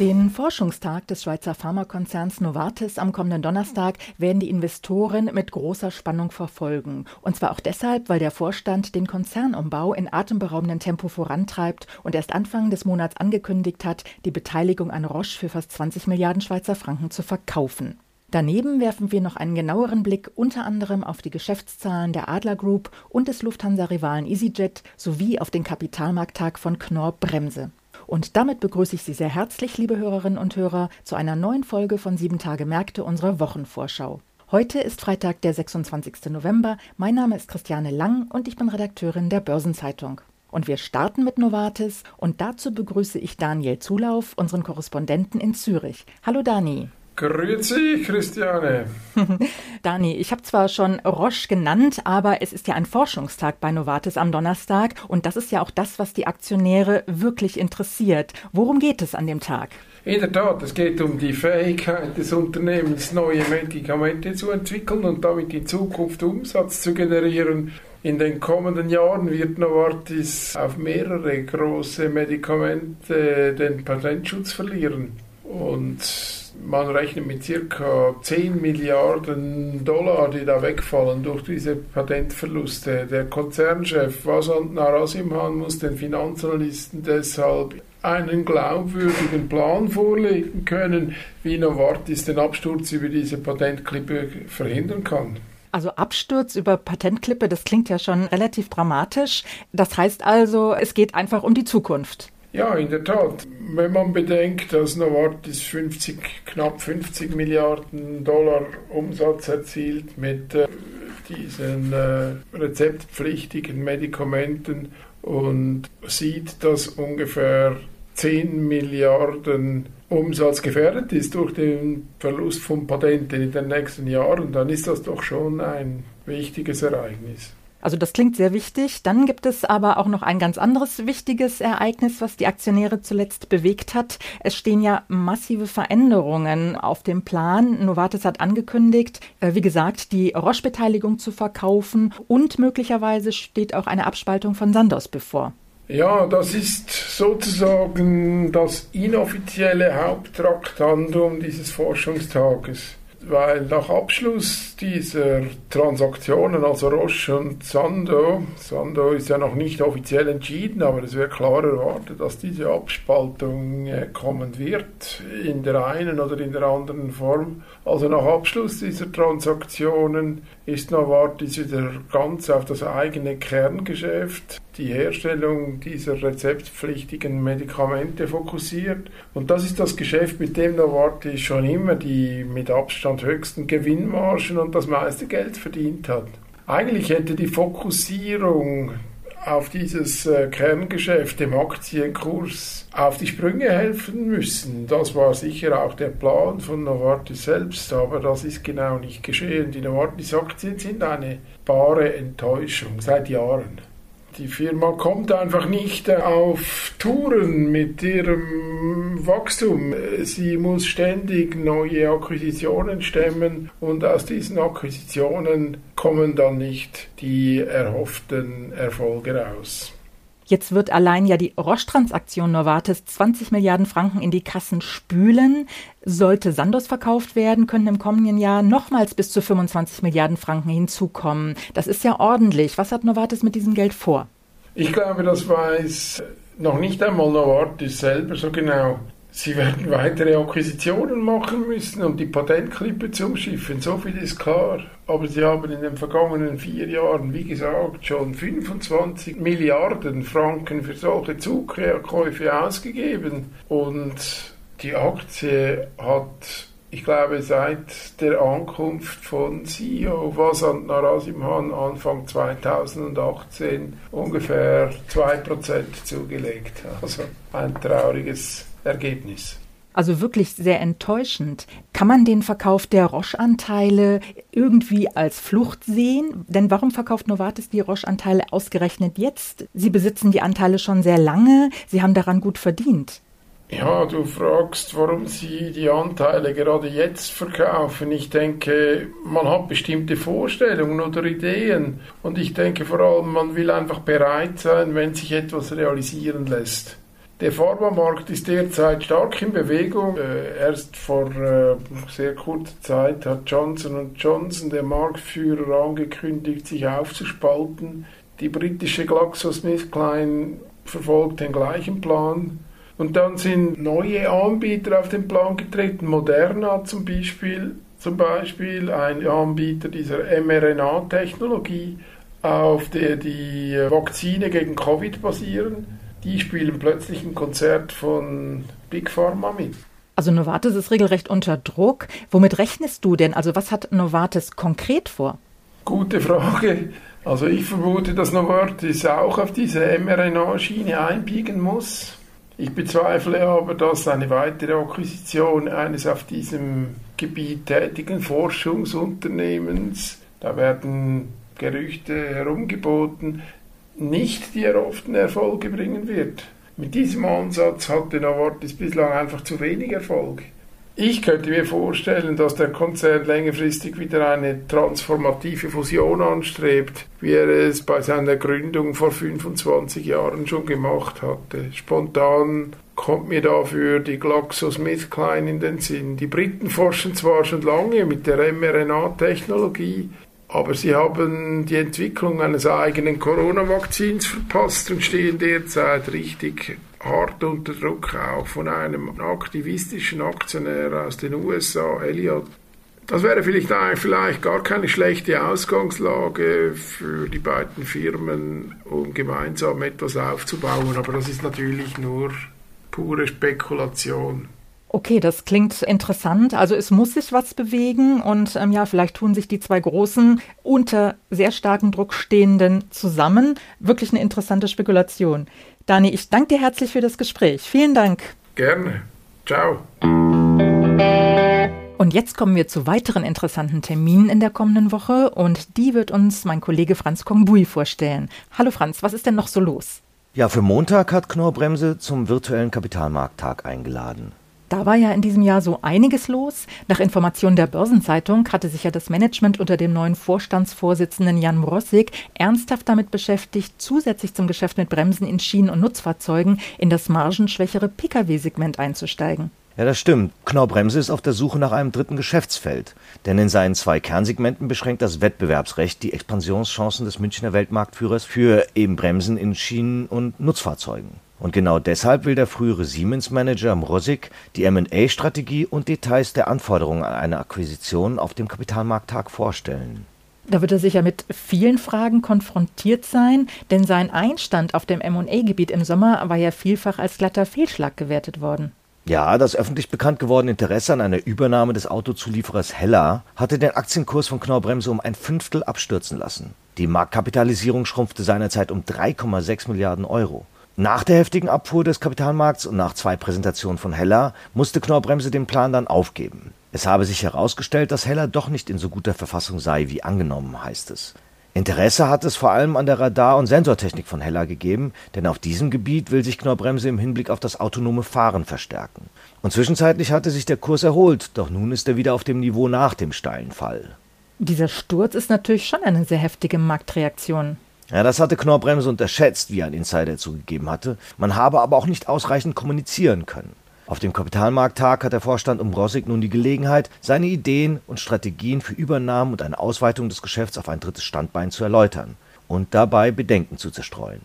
Den Forschungstag des Schweizer Pharmakonzerns Novartis am kommenden Donnerstag werden die Investoren mit großer Spannung verfolgen. Und zwar auch deshalb, weil der Vorstand den Konzernumbau in atemberaubendem Tempo vorantreibt und erst Anfang des Monats angekündigt hat, die Beteiligung an Roche für fast 20 Milliarden Schweizer Franken zu verkaufen. Daneben werfen wir noch einen genaueren Blick unter anderem auf die Geschäftszahlen der Adler Group und des Lufthansa-Rivalen EasyJet sowie auf den Kapitalmarkttag von Knorr Bremse. Und damit begrüße ich Sie sehr herzlich, liebe Hörerinnen und Hörer, zu einer neuen Folge von Sieben Tage Märkte unserer Wochenvorschau. Heute ist Freitag, der 26. November. Mein Name ist Christiane Lang und ich bin Redakteurin der Börsenzeitung. Und wir starten mit Novartis und dazu begrüße ich Daniel Zulauf, unseren Korrespondenten in Zürich. Hallo Dani. Grüezi, Christiane. Dani, ich habe zwar schon Roche genannt, aber es ist ja ein Forschungstag bei Novartis am Donnerstag und das ist ja auch das, was die Aktionäre wirklich interessiert. Worum geht es an dem Tag? In der Tat, es geht um die Fähigkeit des Unternehmens, neue Medikamente zu entwickeln und damit in Zukunft Umsatz zu generieren. In den kommenden Jahren wird Novartis auf mehrere große Medikamente den Patentschutz verlieren. Und man rechnet mit circa 10 Milliarden Dollar, die da wegfallen durch diese Patentverluste. Der Konzernchef Vasant Narasimhan muss den Finanzanalysten deshalb einen glaubwürdigen Plan vorlegen können, wie Novartis den Absturz über diese Patentklippe verhindern kann. Also Absturz über Patentklippe, das klingt ja schon relativ dramatisch. Das heißt also, es geht einfach um die Zukunft. Ja, in der Tat. Wenn man bedenkt, dass Novartis 50, knapp 50 Milliarden Dollar Umsatz erzielt mit äh, diesen äh, rezeptpflichtigen Medikamenten und sieht, dass ungefähr 10 Milliarden Umsatz gefährdet ist durch den Verlust von Patenten in den nächsten Jahren, dann ist das doch schon ein wichtiges Ereignis. Also das klingt sehr wichtig. Dann gibt es aber auch noch ein ganz anderes wichtiges Ereignis, was die Aktionäre zuletzt bewegt hat. Es stehen ja massive Veränderungen auf dem Plan. Novartis hat angekündigt, äh, wie gesagt, die Roche-Beteiligung zu verkaufen und möglicherweise steht auch eine Abspaltung von Sandoz bevor. Ja, das ist sozusagen das inoffizielle Haupttraktandum dieses Forschungstages weil nach Abschluss dieser Transaktionen, also Roche und Sando, Sando ist ja noch nicht offiziell entschieden, aber es wird klar erwartet, dass diese Abspaltung äh, kommen wird, in der einen oder in der anderen Form. Also nach Abschluss dieser Transaktionen ist Novartis wieder ganz auf das eigene Kerngeschäft, die Herstellung dieser rezeptpflichtigen Medikamente fokussiert. Und das ist das Geschäft, mit dem Novartis schon immer die mit Abstand höchsten Gewinnmargen und das meiste Geld verdient hat. Eigentlich hätte die Fokussierung auf dieses äh, Kerngeschäft dem Aktienkurs auf die Sprünge helfen müssen. Das war sicher auch der Plan von Novartis selbst, aber das ist genau nicht geschehen. Die Novartis-Aktien sind eine bare Enttäuschung seit Jahren. Die Firma kommt einfach nicht auf Touren mit ihrem Wachstum. Sie muss ständig neue Akquisitionen stemmen und aus diesen Akquisitionen kommen dann nicht die erhofften Erfolge raus. Jetzt wird allein ja die Roche-Transaktion Novartis 20 Milliarden Franken in die Kassen spülen. Sollte Sandos verkauft werden, können im kommenden Jahr nochmals bis zu 25 Milliarden Franken hinzukommen. Das ist ja ordentlich. Was hat Novartis mit diesem Geld vor? Ich glaube, das weiß noch nicht einmal Novartis selber so genau. Sie werden weitere Akquisitionen machen müssen, um die Patentklippe zu umschiffen. So viel ist klar. Aber sie haben in den vergangenen vier Jahren, wie gesagt, schon 25 Milliarden Franken für solche Zugkäufe ausgegeben. Und die Aktie hat ich glaube, seit der Ankunft von CEO Vasant Narasimhan Anfang 2018 ungefähr 2% zugelegt. Also ein trauriges Ergebnis. Also wirklich sehr enttäuschend. Kann man den Verkauf der Roche-Anteile irgendwie als Flucht sehen? Denn warum verkauft Novartis die Roche-Anteile ausgerechnet jetzt? Sie besitzen die Anteile schon sehr lange, sie haben daran gut verdient. Ja, du fragst, warum sie die Anteile gerade jetzt verkaufen. Ich denke, man hat bestimmte Vorstellungen oder Ideen. Und ich denke vor allem, man will einfach bereit sein, wenn sich etwas realisieren lässt. Der Pharmamarkt ist derzeit stark in Bewegung. Äh, erst vor äh, sehr kurzer Zeit hat Johnson Johnson, der Marktführer, angekündigt, sich aufzuspalten. Die britische GlaxoSmithKline verfolgt den gleichen Plan. Und dann sind neue Anbieter auf den Plan getreten. Moderna zum Beispiel, zum Beispiel ein Anbieter dieser mRNA-Technologie, auf der die Vakzine gegen Covid basieren. Die spielen plötzlich ein Konzert von Big Pharma mit. Also Novartis ist regelrecht unter Druck. Womit rechnest du denn? Also was hat Novartis konkret vor? Gute Frage. Also ich vermute, dass Novartis auch auf diese mRNA-Schiene einbiegen muss. Ich bezweifle aber, dass eine weitere Akquisition eines auf diesem Gebiet tätigen Forschungsunternehmens, da werden Gerüchte herumgeboten, nicht die erhofften Erfolge bringen wird. Mit diesem Ansatz hatte Novartis bislang einfach zu wenig Erfolg. Ich könnte mir vorstellen, dass der Konzern längerfristig wieder eine transformative Fusion anstrebt, wie er es bei seiner Gründung vor 25 Jahren schon gemacht hatte. Spontan kommt mir dafür die GlaxoSmithKline in den Sinn. Die Briten forschen zwar schon lange mit der mRNA-Technologie, aber sie haben die Entwicklung eines eigenen Corona-Vakzins verpasst und stehen derzeit richtig hart unter Druck, auch von einem aktivistischen Aktionär aus den USA, Elliott. Das wäre vielleicht, vielleicht gar keine schlechte Ausgangslage für die beiden Firmen, um gemeinsam etwas aufzubauen, aber das ist natürlich nur pure Spekulation. Okay, das klingt interessant. Also es muss sich was bewegen und ähm, ja, vielleicht tun sich die zwei großen unter sehr starkem Druck stehenden zusammen. Wirklich eine interessante Spekulation. Dani, ich danke dir herzlich für das Gespräch. Vielen Dank. Gerne. Ciao. Und jetzt kommen wir zu weiteren interessanten Terminen in der kommenden Woche und die wird uns mein Kollege Franz Kongbui vorstellen. Hallo Franz, was ist denn noch so los? Ja, für Montag hat Knorrbremse zum virtuellen Kapitalmarkttag eingeladen. Da war ja in diesem Jahr so einiges los. Nach Informationen der Börsenzeitung hatte sich ja das Management unter dem neuen Vorstandsvorsitzenden Jan Mrossig ernsthaft damit beschäftigt, zusätzlich zum Geschäft mit Bremsen in Schienen- und Nutzfahrzeugen in das margenschwächere Pkw-Segment einzusteigen. Ja, das stimmt. Knorr-Bremse ist auf der Suche nach einem dritten Geschäftsfeld. Denn in seinen zwei Kernsegmenten beschränkt das Wettbewerbsrecht die Expansionschancen des Münchner Weltmarktführers für eben Bremsen in Schienen- und Nutzfahrzeugen. Und genau deshalb will der frühere Siemens-Manager Mrosik die M&A-Strategie und Details der Anforderungen an eine Akquisition auf dem Kapitalmarkttag vorstellen. Da wird er sicher mit vielen Fragen konfrontiert sein, denn sein Einstand auf dem M&A-Gebiet im Sommer war ja vielfach als glatter Fehlschlag gewertet worden. Ja, das öffentlich bekannt gewordene Interesse an einer Übernahme des Autozulieferers Heller hatte den Aktienkurs von Knorr-Bremse um ein Fünftel abstürzen lassen. Die Marktkapitalisierung schrumpfte seinerzeit um 3,6 Milliarden Euro. Nach der heftigen Abfuhr des Kapitalmarkts und nach zwei Präsentationen von Heller musste Knorr-Bremse den Plan dann aufgeben. Es habe sich herausgestellt, dass Heller doch nicht in so guter Verfassung sei, wie angenommen, heißt es. Interesse hat es vor allem an der Radar- und Sensortechnik von Heller gegeben, denn auf diesem Gebiet will sich Knorr-Bremse im Hinblick auf das autonome Fahren verstärken. Und zwischenzeitlich hatte sich der Kurs erholt, doch nun ist er wieder auf dem Niveau nach dem steilen Fall. Dieser Sturz ist natürlich schon eine sehr heftige Marktreaktion. Ja, das hatte Knorr-Bremse unterschätzt, wie ein Insider zugegeben hatte. Man habe aber auch nicht ausreichend kommunizieren können. Auf dem Kapitalmarkttag hat der Vorstand um Rossig nun die Gelegenheit, seine Ideen und Strategien für Übernahmen und eine Ausweitung des Geschäfts auf ein drittes Standbein zu erläutern und dabei Bedenken zu zerstreuen.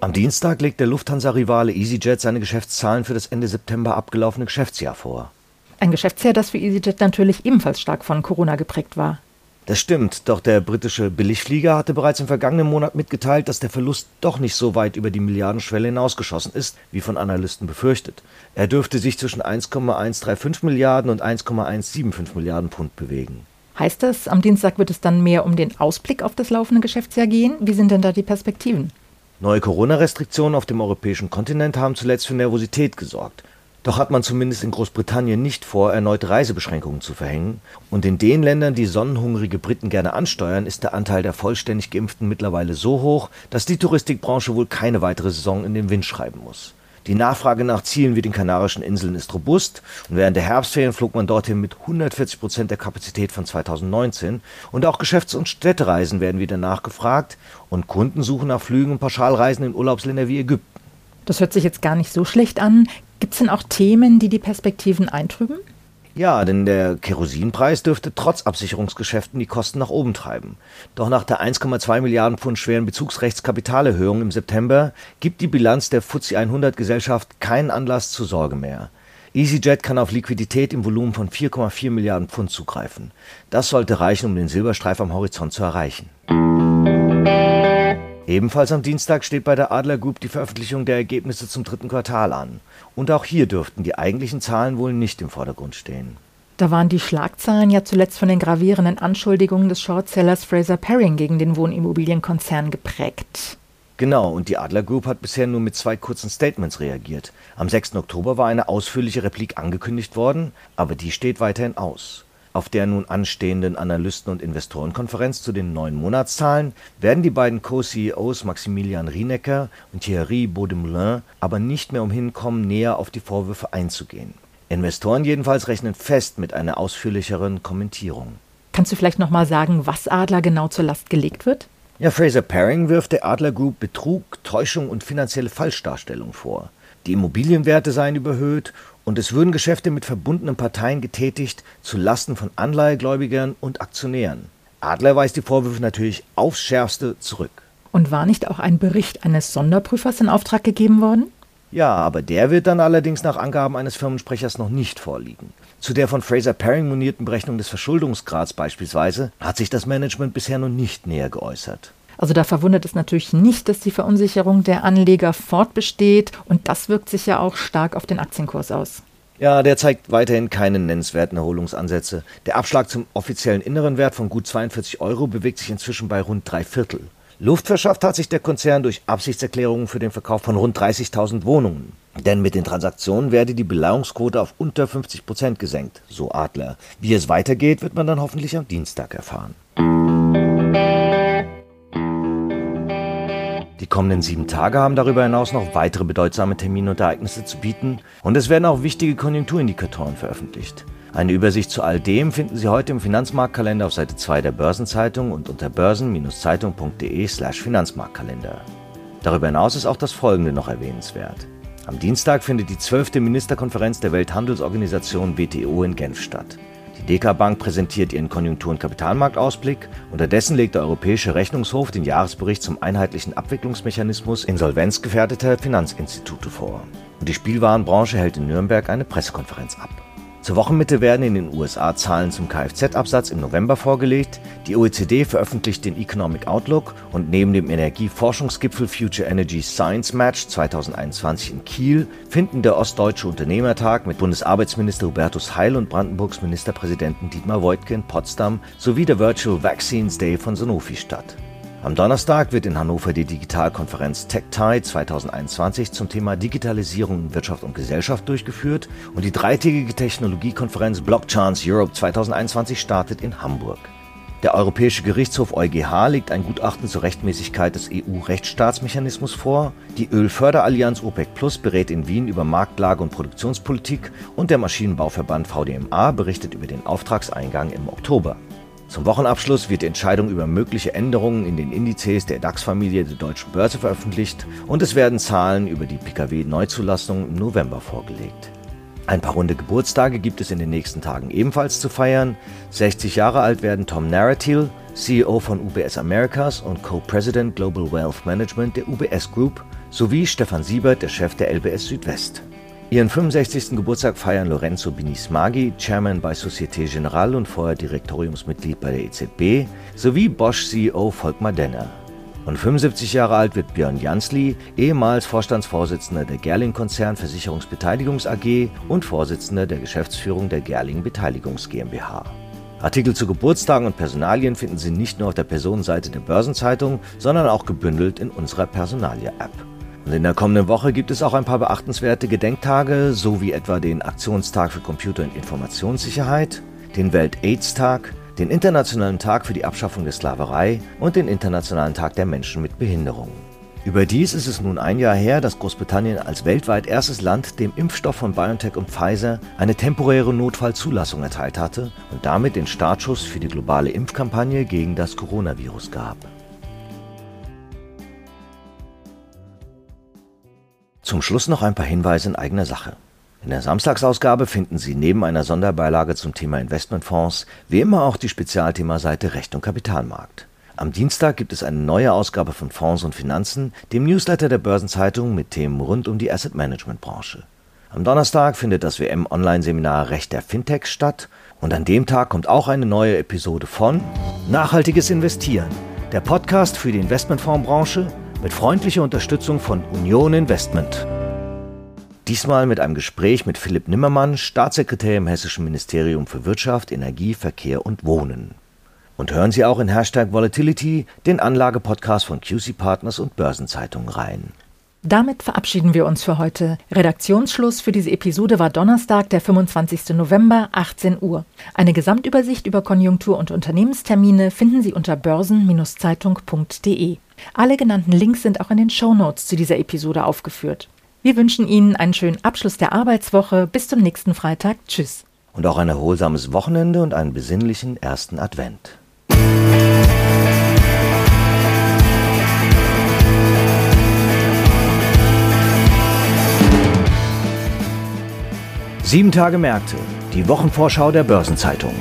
Am Dienstag legt der Lufthansa-Rivale EasyJet seine Geschäftszahlen für das Ende September abgelaufene Geschäftsjahr vor. Ein Geschäftsjahr, das für EasyJet natürlich ebenfalls stark von Corona geprägt war. Das stimmt, doch der britische Billigflieger hatte bereits im vergangenen Monat mitgeteilt, dass der Verlust doch nicht so weit über die Milliardenschwelle hinausgeschossen ist, wie von Analysten befürchtet. Er dürfte sich zwischen 1,135 Milliarden und 1,175 Milliarden Pfund bewegen. Heißt das, am Dienstag wird es dann mehr um den Ausblick auf das laufende Geschäftsjahr gehen? Wie sind denn da die Perspektiven? Neue Corona-Restriktionen auf dem europäischen Kontinent haben zuletzt für Nervosität gesorgt. Doch hat man zumindest in Großbritannien nicht vor, erneut Reisebeschränkungen zu verhängen. Und in den Ländern, die sonnenhungrige Briten gerne ansteuern, ist der Anteil der vollständig Geimpften mittlerweile so hoch, dass die Touristikbranche wohl keine weitere Saison in den Wind schreiben muss. Die Nachfrage nach Zielen wie den Kanarischen Inseln ist robust und während der Herbstferien flog man dorthin mit 140 Prozent der Kapazität von 2019 und auch Geschäfts- und Städtereisen werden wieder nachgefragt und Kunden suchen nach Flügen und Pauschalreisen in Urlaubsländer wie Ägypten. Das hört sich jetzt gar nicht so schlecht an. Gibt es denn auch Themen, die die Perspektiven eintrüben? Ja, denn der Kerosinpreis dürfte trotz Absicherungsgeschäften die Kosten nach oben treiben. Doch nach der 1,2 Milliarden Pfund schweren Bezugsrechtskapitalerhöhung im September gibt die Bilanz der FTSE 100 Gesellschaft keinen Anlass zur Sorge mehr. EasyJet kann auf Liquidität im Volumen von 4,4 Milliarden Pfund zugreifen. Das sollte reichen, um den Silberstreif am Horizont zu erreichen. Ebenfalls am Dienstag steht bei der Adler Group die Veröffentlichung der Ergebnisse zum dritten Quartal an. Und auch hier dürften die eigentlichen Zahlen wohl nicht im Vordergrund stehen. Da waren die Schlagzeilen ja zuletzt von den gravierenden Anschuldigungen des Shortsellers Fraser Paring gegen den Wohnimmobilienkonzern geprägt. Genau, und die Adler Group hat bisher nur mit zwei kurzen Statements reagiert. Am 6. Oktober war eine ausführliche Replik angekündigt worden, aber die steht weiterhin aus. Auf der nun anstehenden Analysten- und Investorenkonferenz zu den neuen Monatszahlen werden die beiden Co-CEOs Maximilian Rienecker und Thierry Baudemoulin aber nicht mehr umhin kommen, näher auf die Vorwürfe einzugehen. Investoren jedenfalls rechnen fest mit einer ausführlicheren Kommentierung. Kannst du vielleicht noch mal sagen, was Adler genau zur Last gelegt wird? Ja, Fraser Paring wirft der Adler Group Betrug, Täuschung und finanzielle Falschdarstellung vor. Die Immobilienwerte seien überhöht und es würden Geschäfte mit verbundenen Parteien getätigt zu Lasten von Anleihegläubigern und Aktionären. Adler weist die Vorwürfe natürlich aufs Schärfste zurück. Und war nicht auch ein Bericht eines Sonderprüfers in Auftrag gegeben worden? Ja, aber der wird dann allerdings nach Angaben eines Firmensprechers noch nicht vorliegen. Zu der von Fraser Paring monierten Berechnung des Verschuldungsgrads beispielsweise hat sich das Management bisher noch nicht näher geäußert. Also da verwundert es natürlich nicht, dass die Verunsicherung der Anleger fortbesteht und das wirkt sich ja auch stark auf den Aktienkurs aus. Ja, der zeigt weiterhin keine nennenswerten Erholungsansätze. Der Abschlag zum offiziellen inneren Wert von gut 42 Euro bewegt sich inzwischen bei rund drei Viertel. Luft verschafft hat sich der Konzern durch Absichtserklärungen für den Verkauf von rund 30.000 Wohnungen. Denn mit den Transaktionen werde die Beleihungsquote auf unter 50 Prozent gesenkt, so Adler. Wie es weitergeht, wird man dann hoffentlich am Dienstag erfahren. Kommenden sieben Tage haben darüber hinaus noch weitere bedeutsame Termine und Ereignisse zu bieten und es werden auch wichtige Konjunkturindikatoren veröffentlicht. Eine Übersicht zu all dem finden Sie heute im Finanzmarktkalender auf Seite 2 der Börsenzeitung und unter börsen-zeitung.de/slash Finanzmarktkalender. Darüber hinaus ist auch das folgende noch erwähnenswert. Am Dienstag findet die 12. Ministerkonferenz der Welthandelsorganisation WTO in Genf statt. DK Bank präsentiert ihren Konjunktur- und Kapitalmarktausblick. Unterdessen legt der Europäische Rechnungshof den Jahresbericht zum einheitlichen Abwicklungsmechanismus insolvenzgefährdeter Finanzinstitute vor. Und die Spielwarenbranche hält in Nürnberg eine Pressekonferenz ab. Zur Wochenmitte werden in den USA Zahlen zum Kfz-Absatz im November vorgelegt. Die OECD veröffentlicht den Economic Outlook und neben dem Energieforschungsgipfel Future Energy Science Match 2021 in Kiel finden der Ostdeutsche Unternehmertag mit Bundesarbeitsminister Hubertus Heil und Brandenburgs Ministerpräsidenten Dietmar Woidke in Potsdam sowie der Virtual Vaccines Day von Sanofi statt. Am Donnerstag wird in Hannover die Digitalkonferenz TechTie 2021 zum Thema Digitalisierung in Wirtschaft und Gesellschaft durchgeführt und die dreitägige Technologiekonferenz Blockchance Europe 2021 startet in Hamburg. Der Europäische Gerichtshof EuGH legt ein Gutachten zur Rechtmäßigkeit des EU-Rechtsstaatsmechanismus vor. Die Ölförderallianz OPEC Plus berät in Wien über Marktlage und Produktionspolitik und der Maschinenbauverband VDMA berichtet über den Auftragseingang im Oktober. Zum Wochenabschluss wird die Entscheidung über mögliche Änderungen in den Indizes der DAX-Familie der Deutschen Börse veröffentlicht und es werden Zahlen über die Pkw-Neuzulassung im November vorgelegt. Ein paar runde Geburtstage gibt es in den nächsten Tagen ebenfalls zu feiern. 60 Jahre alt werden Tom Naratil, CEO von UBS Americas und Co-President Global Wealth Management der UBS Group, sowie Stefan Siebert, der Chef der LBS Südwest. Ihren 65. Geburtstag feiern Lorenzo Binismaghi, Chairman bei Societe Generale und vorher Direktoriumsmitglied bei der EZB, sowie Bosch-CEO Volkmar Denner. Und 75 Jahre alt wird Björn Jansli, ehemals Vorstandsvorsitzender der Gerling-Konzern Versicherungsbeteiligungs AG und Vorsitzender der Geschäftsführung der Gerling Beteiligungs GmbH. Artikel zu Geburtstagen und Personalien finden Sie nicht nur auf der Personenseite der Börsenzeitung, sondern auch gebündelt in unserer Personalie-App. Und in der kommenden Woche gibt es auch ein paar beachtenswerte Gedenktage, so wie etwa den Aktionstag für Computer- und Informationssicherheit, den Welt-AIDS-Tag, den Internationalen Tag für die Abschaffung der Sklaverei und den Internationalen Tag der Menschen mit Behinderungen. Überdies ist es nun ein Jahr her, dass Großbritannien als weltweit erstes Land dem Impfstoff von BioNTech und Pfizer eine temporäre Notfallzulassung erteilt hatte und damit den Startschuss für die globale Impfkampagne gegen das Coronavirus gab. Zum Schluss noch ein paar Hinweise in eigener Sache. In der Samstagsausgabe finden Sie neben einer Sonderbeilage zum Thema Investmentfonds wie immer auch die Spezialthemaseite Recht und Kapitalmarkt. Am Dienstag gibt es eine neue Ausgabe von Fonds und Finanzen, dem Newsletter der Börsenzeitung mit Themen rund um die Asset Management Branche. Am Donnerstag findet das WM Online-Seminar Recht der Fintechs statt und an dem Tag kommt auch eine neue Episode von Nachhaltiges Investieren, der Podcast für die Investmentfondsbranche mit freundlicher Unterstützung von Union Investment. Diesmal mit einem Gespräch mit Philipp Nimmermann, Staatssekretär im Hessischen Ministerium für Wirtschaft, Energie, Verkehr und Wohnen. Und hören Sie auch in Hashtag Volatility den Anlagepodcast von QC Partners und Börsenzeitung rein. Damit verabschieden wir uns für heute. Redaktionsschluss für diese Episode war Donnerstag, der 25. November, 18 Uhr. Eine Gesamtübersicht über Konjunktur- und Unternehmenstermine finden Sie unter börsen-zeitung.de. Alle genannten Links sind auch in den Shownotes zu dieser Episode aufgeführt. Wir wünschen Ihnen einen schönen Abschluss der Arbeitswoche. Bis zum nächsten Freitag. Tschüss. Und auch ein erholsames Wochenende und einen besinnlichen ersten Advent. Sieben Tage Märkte, die Wochenvorschau der Börsenzeitung.